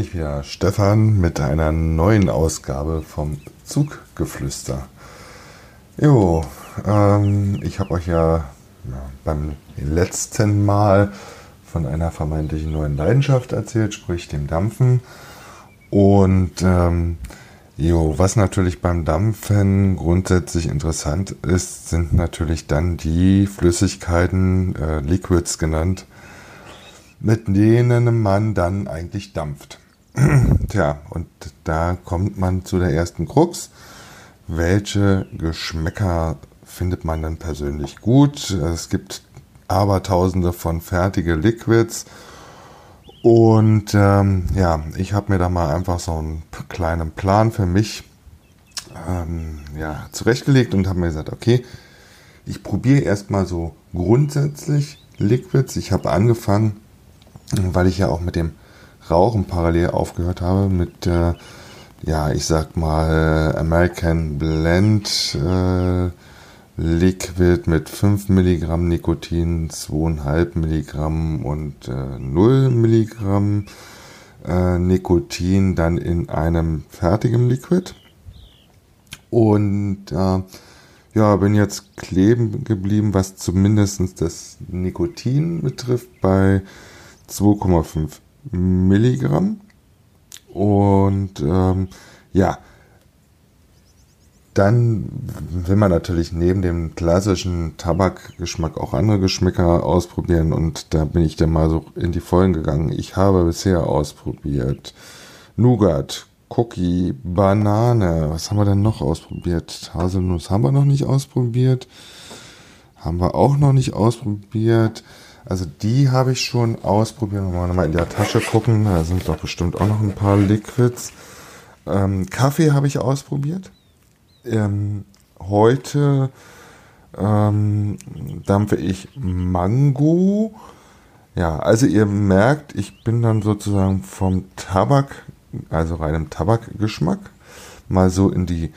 ich wieder, Stefan, mit einer neuen Ausgabe vom Zuggeflüster. Jo, ähm, ich habe euch ja, ja beim letzten Mal von einer vermeintlichen neuen Leidenschaft erzählt, sprich dem Dampfen. Und ähm, jo, was natürlich beim Dampfen grundsätzlich interessant ist, sind natürlich dann die Flüssigkeiten, äh, Liquids genannt, mit denen man dann eigentlich dampft. Tja, und da kommt man zu der ersten Krux. Welche Geschmäcker findet man dann persönlich gut? Es gibt aber tausende von fertige Liquids. Und ähm, ja, ich habe mir da mal einfach so einen kleinen Plan für mich ähm, ja, zurechtgelegt und habe mir gesagt, okay, ich probiere erstmal so grundsätzlich Liquids. Ich habe angefangen weil ich ja auch mit dem Rauchen parallel aufgehört habe, mit, äh, ja, ich sag mal, American Blend äh, Liquid mit 5 Milligramm Nikotin, 2,5 Milligramm und äh, 0 Milligramm äh, Nikotin dann in einem fertigen Liquid. Und äh, ja, bin jetzt kleben geblieben, was zumindest das Nikotin betrifft, bei 2,5 Milligramm. Und ähm, ja, dann will man natürlich neben dem klassischen Tabakgeschmack auch andere Geschmäcker ausprobieren und da bin ich dann mal so in die Vollen gegangen. Ich habe bisher ausprobiert Nougat, Cookie, Banane. Was haben wir denn noch ausprobiert? Haselnuss haben wir noch nicht ausprobiert. Haben wir auch noch nicht ausprobiert. Also die habe ich schon ausprobiert. Mal in der Tasche gucken, da sind doch bestimmt auch noch ein paar Liquids. Ähm, Kaffee habe ich ausprobiert. Ähm, heute ähm, dampfe ich Mango. Ja, also ihr merkt, ich bin dann sozusagen vom Tabak, also reinem Tabakgeschmack, mal so in die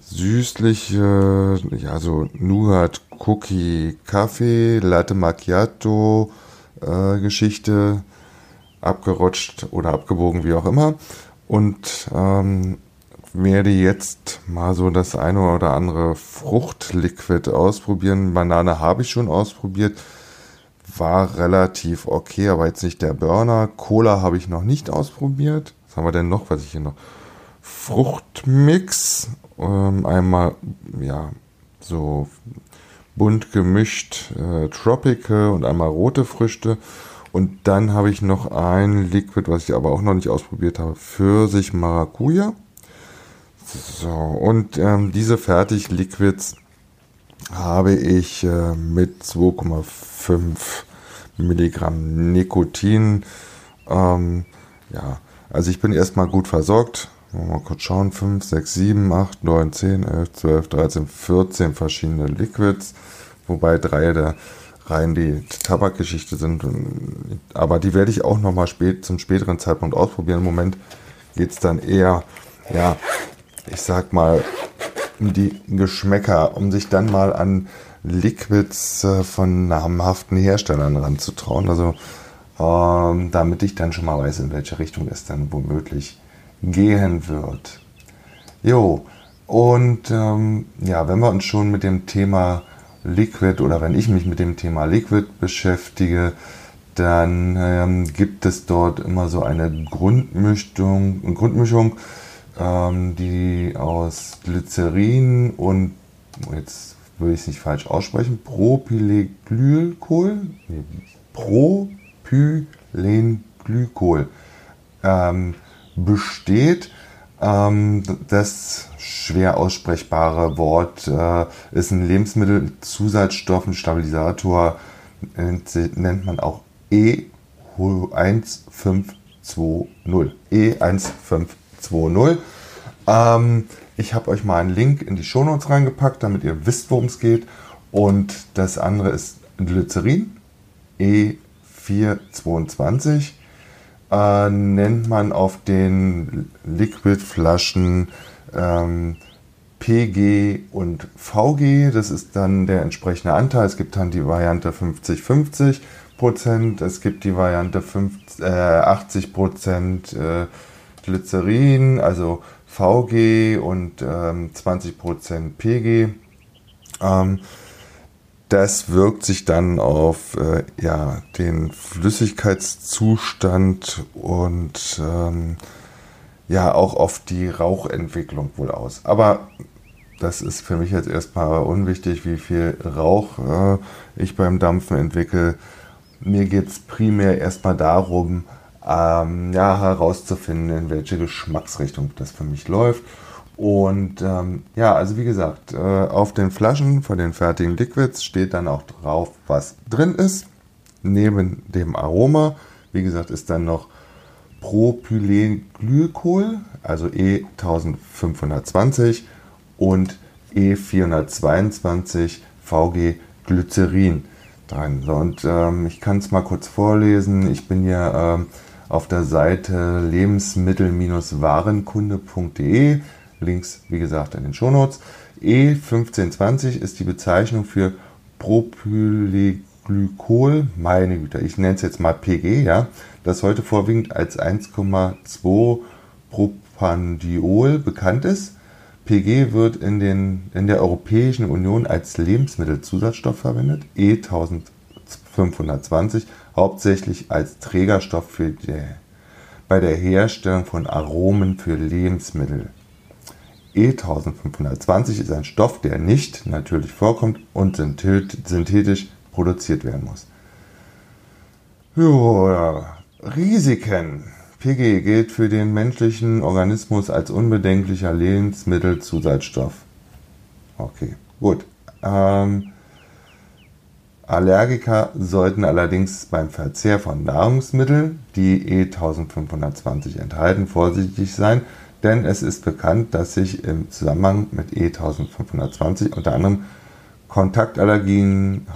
süßliche, ja, so Nougat, Cookie, Kaffee, Latte Macchiato äh, Geschichte abgerutscht oder abgebogen, wie auch immer. Und ähm, werde jetzt mal so das eine oder andere Fruchtliquid ausprobieren. Banane habe ich schon ausprobiert. War relativ okay, aber jetzt nicht der Burner. Cola habe ich noch nicht ausprobiert. Was haben wir denn noch? Was ich hier noch? Fruchtmix ähm, einmal, ja, so bunt gemischt äh, Tropical und einmal rote Früchte. Und dann habe ich noch ein Liquid, was ich aber auch noch nicht ausprobiert habe, Pfirsich Maracuja. So, und ähm, diese Fertig-Liquids habe ich äh, mit 2,5 Milligramm Nikotin. Ähm, ja, also ich bin erstmal gut versorgt. Mal kurz schauen. 5, 6, 7, 8, 9, 10, 11, 12, 13, 14 verschiedene Liquids. Wobei drei der rein die Tabakgeschichte sind. Aber die werde ich auch nochmal spät, zum späteren Zeitpunkt ausprobieren. Im Moment geht es dann eher, ja, ich sag mal, um die Geschmäcker, um sich dann mal an Liquids äh, von namhaften Herstellern ranzutrauen. Also ähm, damit ich dann schon mal weiß, in welche Richtung es dann womöglich gehen wird. Jo, und ähm, ja, wenn wir uns schon mit dem Thema Liquid oder wenn ich mich mit dem Thema Liquid beschäftige, dann ähm, gibt es dort immer so eine Grundmischung, Grundmischung ähm, die aus Glycerin und, jetzt würde ich es nicht falsch aussprechen, Propylenglykol, nee, Propylenglykol ähm, besteht. Ähm, das schwer aussprechbare Wort äh, ist ein Lebensmittelzusatzstoff, ein Stabilisator, nennt man auch E1520. E1520. Ähm, ich habe euch mal einen Link in die Shownotes reingepackt, damit ihr wisst, worum es geht. Und das andere ist Glycerin, E422 äh, nennt man auf den Liquidflaschen ähm, PG und VG. Das ist dann der entsprechende Anteil. Es gibt dann die Variante 50-50, Prozent. Es gibt die Variante 50, äh, 80 Prozent äh, Glycerin, also VG und ähm, 20 Prozent PG. Ähm, das wirkt sich dann auf äh, ja, den Flüssigkeitszustand und ähm, ja auch auf die Rauchentwicklung wohl aus. Aber das ist für mich jetzt erstmal unwichtig, wie viel Rauch äh, ich beim Dampfen entwickle. Mir geht es primär erstmal darum, ähm, ja, herauszufinden, in welche Geschmacksrichtung das für mich läuft. Und ähm, ja, also wie gesagt, äh, auf den Flaschen von den fertigen Liquids steht dann auch drauf, was drin ist. Neben dem Aroma, wie gesagt, ist dann noch Propylenglykol, also E1520 und E422 VG Glycerin drin. Und ähm, ich kann es mal kurz vorlesen. Ich bin hier ähm, auf der Seite lebensmittel-warenkunde.de Links, wie gesagt, in den Shownotes. E1520 ist die Bezeichnung für Propylenglykol, meine Güte, ich nenne es jetzt mal PG, ja, das heute vorwiegend als 1,2 Propandiol bekannt ist. PG wird in, den, in der Europäischen Union als Lebensmittelzusatzstoff verwendet, E1520 hauptsächlich als Trägerstoff für die, bei der Herstellung von Aromen für Lebensmittel. E1520 ist ein Stoff, der nicht natürlich vorkommt und synthetisch produziert werden muss. Ja, Risiken. PG gilt für den menschlichen Organismus als unbedenklicher Lebensmittelzusatzstoff. Okay, gut. Ähm, Allergiker sollten allerdings beim Verzehr von Nahrungsmitteln, die E1520 enthalten, vorsichtig sein, denn es ist bekannt, dass sich im Zusammenhang mit E1520 unter anderem Kontaktallergien,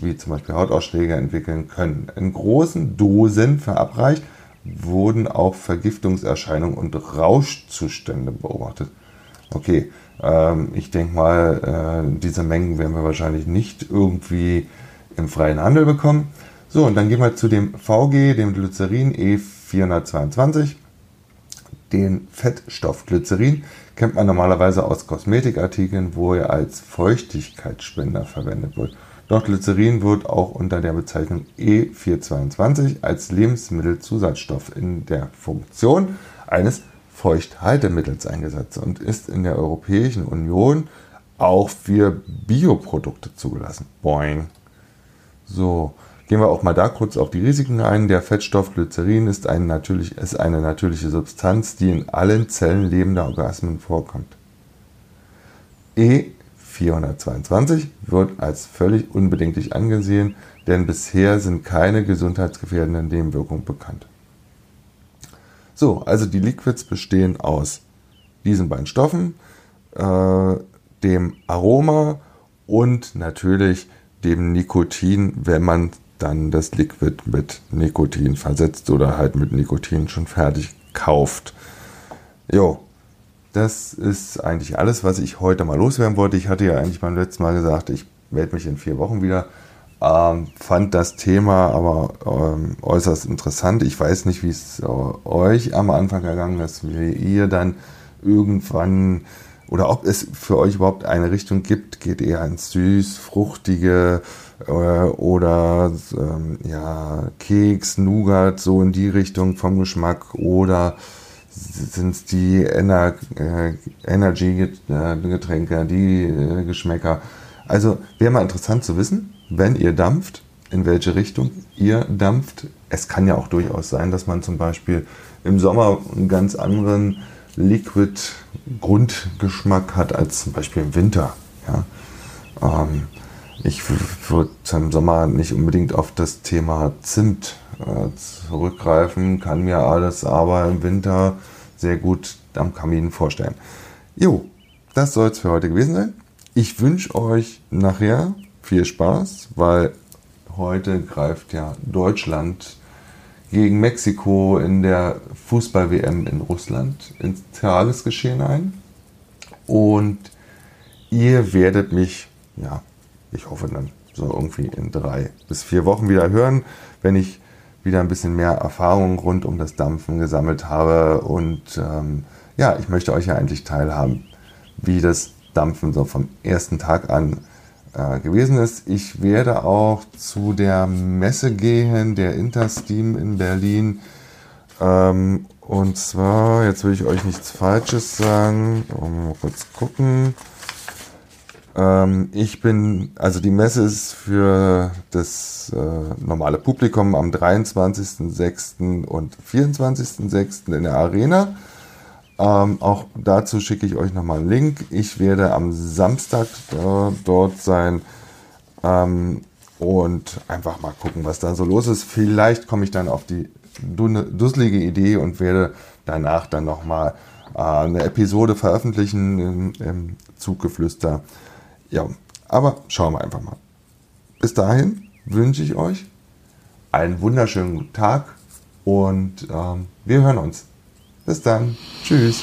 wie zum Beispiel Hautausschläge entwickeln können. In großen Dosen verabreicht wurden auch Vergiftungserscheinungen und Rauschzustände beobachtet. Okay, ähm, ich denke mal, äh, diese Mengen werden wir wahrscheinlich nicht irgendwie im freien Handel bekommen. So, und dann gehen wir zu dem VG, dem Glycerin E422. Den Fettstoff Glycerin kennt man normalerweise aus Kosmetikartikeln, wo er als Feuchtigkeitsspender verwendet wird. Doch Glycerin wird auch unter der Bezeichnung E422 als Lebensmittelzusatzstoff in der Funktion eines Feuchthaltemittels eingesetzt und ist in der Europäischen Union auch für Bioprodukte zugelassen. Boing. So, Gehen wir auch mal da kurz auf die Risiken ein. Der Fettstoff Glycerin ist, ein natürlich, ist eine natürliche Substanz, die in allen Zellen lebender Organismen vorkommt. E422 wird als völlig unbedenklich angesehen, denn bisher sind keine gesundheitsgefährdenden Nebenwirkungen bekannt. So, also die Liquids bestehen aus diesen beiden Stoffen, äh, dem Aroma und natürlich dem Nikotin, wenn man dann das Liquid mit Nikotin versetzt oder halt mit Nikotin schon fertig kauft. Jo, das ist eigentlich alles, was ich heute mal loswerden wollte. Ich hatte ja eigentlich beim letzten Mal gesagt, ich melde mich in vier Wochen wieder. Ähm, fand das Thema aber ähm, äußerst interessant. Ich weiß nicht, wie es äh, euch am Anfang ergangen ist, wie ihr dann irgendwann oder ob es für euch überhaupt eine Richtung gibt, geht eher ins süß, fruchtige, äh, oder ähm, ja, Keks, Nougat, so in die Richtung vom Geschmack oder sind es die Ener äh, Energy-Getränke, die äh, Geschmäcker. Also wäre mal interessant zu wissen, wenn ihr dampft, in welche Richtung ihr dampft. Es kann ja auch durchaus sein, dass man zum Beispiel im Sommer einen ganz anderen Liquid-Grundgeschmack hat als zum Beispiel im Winter. Ja? Ähm, ich würde im Sommer nicht unbedingt auf das Thema Zimt äh, zurückgreifen, kann mir alles aber im Winter sehr gut am Kamin vorstellen. Jo, das soll es für heute gewesen sein. Ich wünsche euch nachher viel Spaß, weil heute greift ja Deutschland gegen Mexiko in der Fußball-WM in Russland ins Tagesgeschehen ein. Und ihr werdet mich ja, ich hoffe dann so irgendwie in drei bis vier Wochen wieder hören, wenn ich wieder ein bisschen mehr Erfahrung rund um das Dampfen gesammelt habe. Und ähm, ja, ich möchte euch ja eigentlich teilhaben, wie das Dampfen so vom ersten Tag an äh, gewesen ist. Ich werde auch zu der Messe gehen, der Intersteam in Berlin. Ähm, und zwar, jetzt will ich euch nichts Falsches sagen. Mal kurz gucken. Ähm, ich bin, also die Messe ist für das äh, normale Publikum am 23.06. und 24.06. in der Arena. Ähm, auch dazu schicke ich euch nochmal einen Link. Ich werde am Samstag äh, dort sein ähm, und einfach mal gucken, was da so los ist. Vielleicht komme ich dann auf die dusselige Idee und werde danach dann nochmal äh, eine Episode veröffentlichen im, im Zuggeflüster ja, aber schauen wir einfach mal. Bis dahin wünsche ich euch einen wunderschönen Tag und ähm, wir hören uns. Bis dann. Tschüss.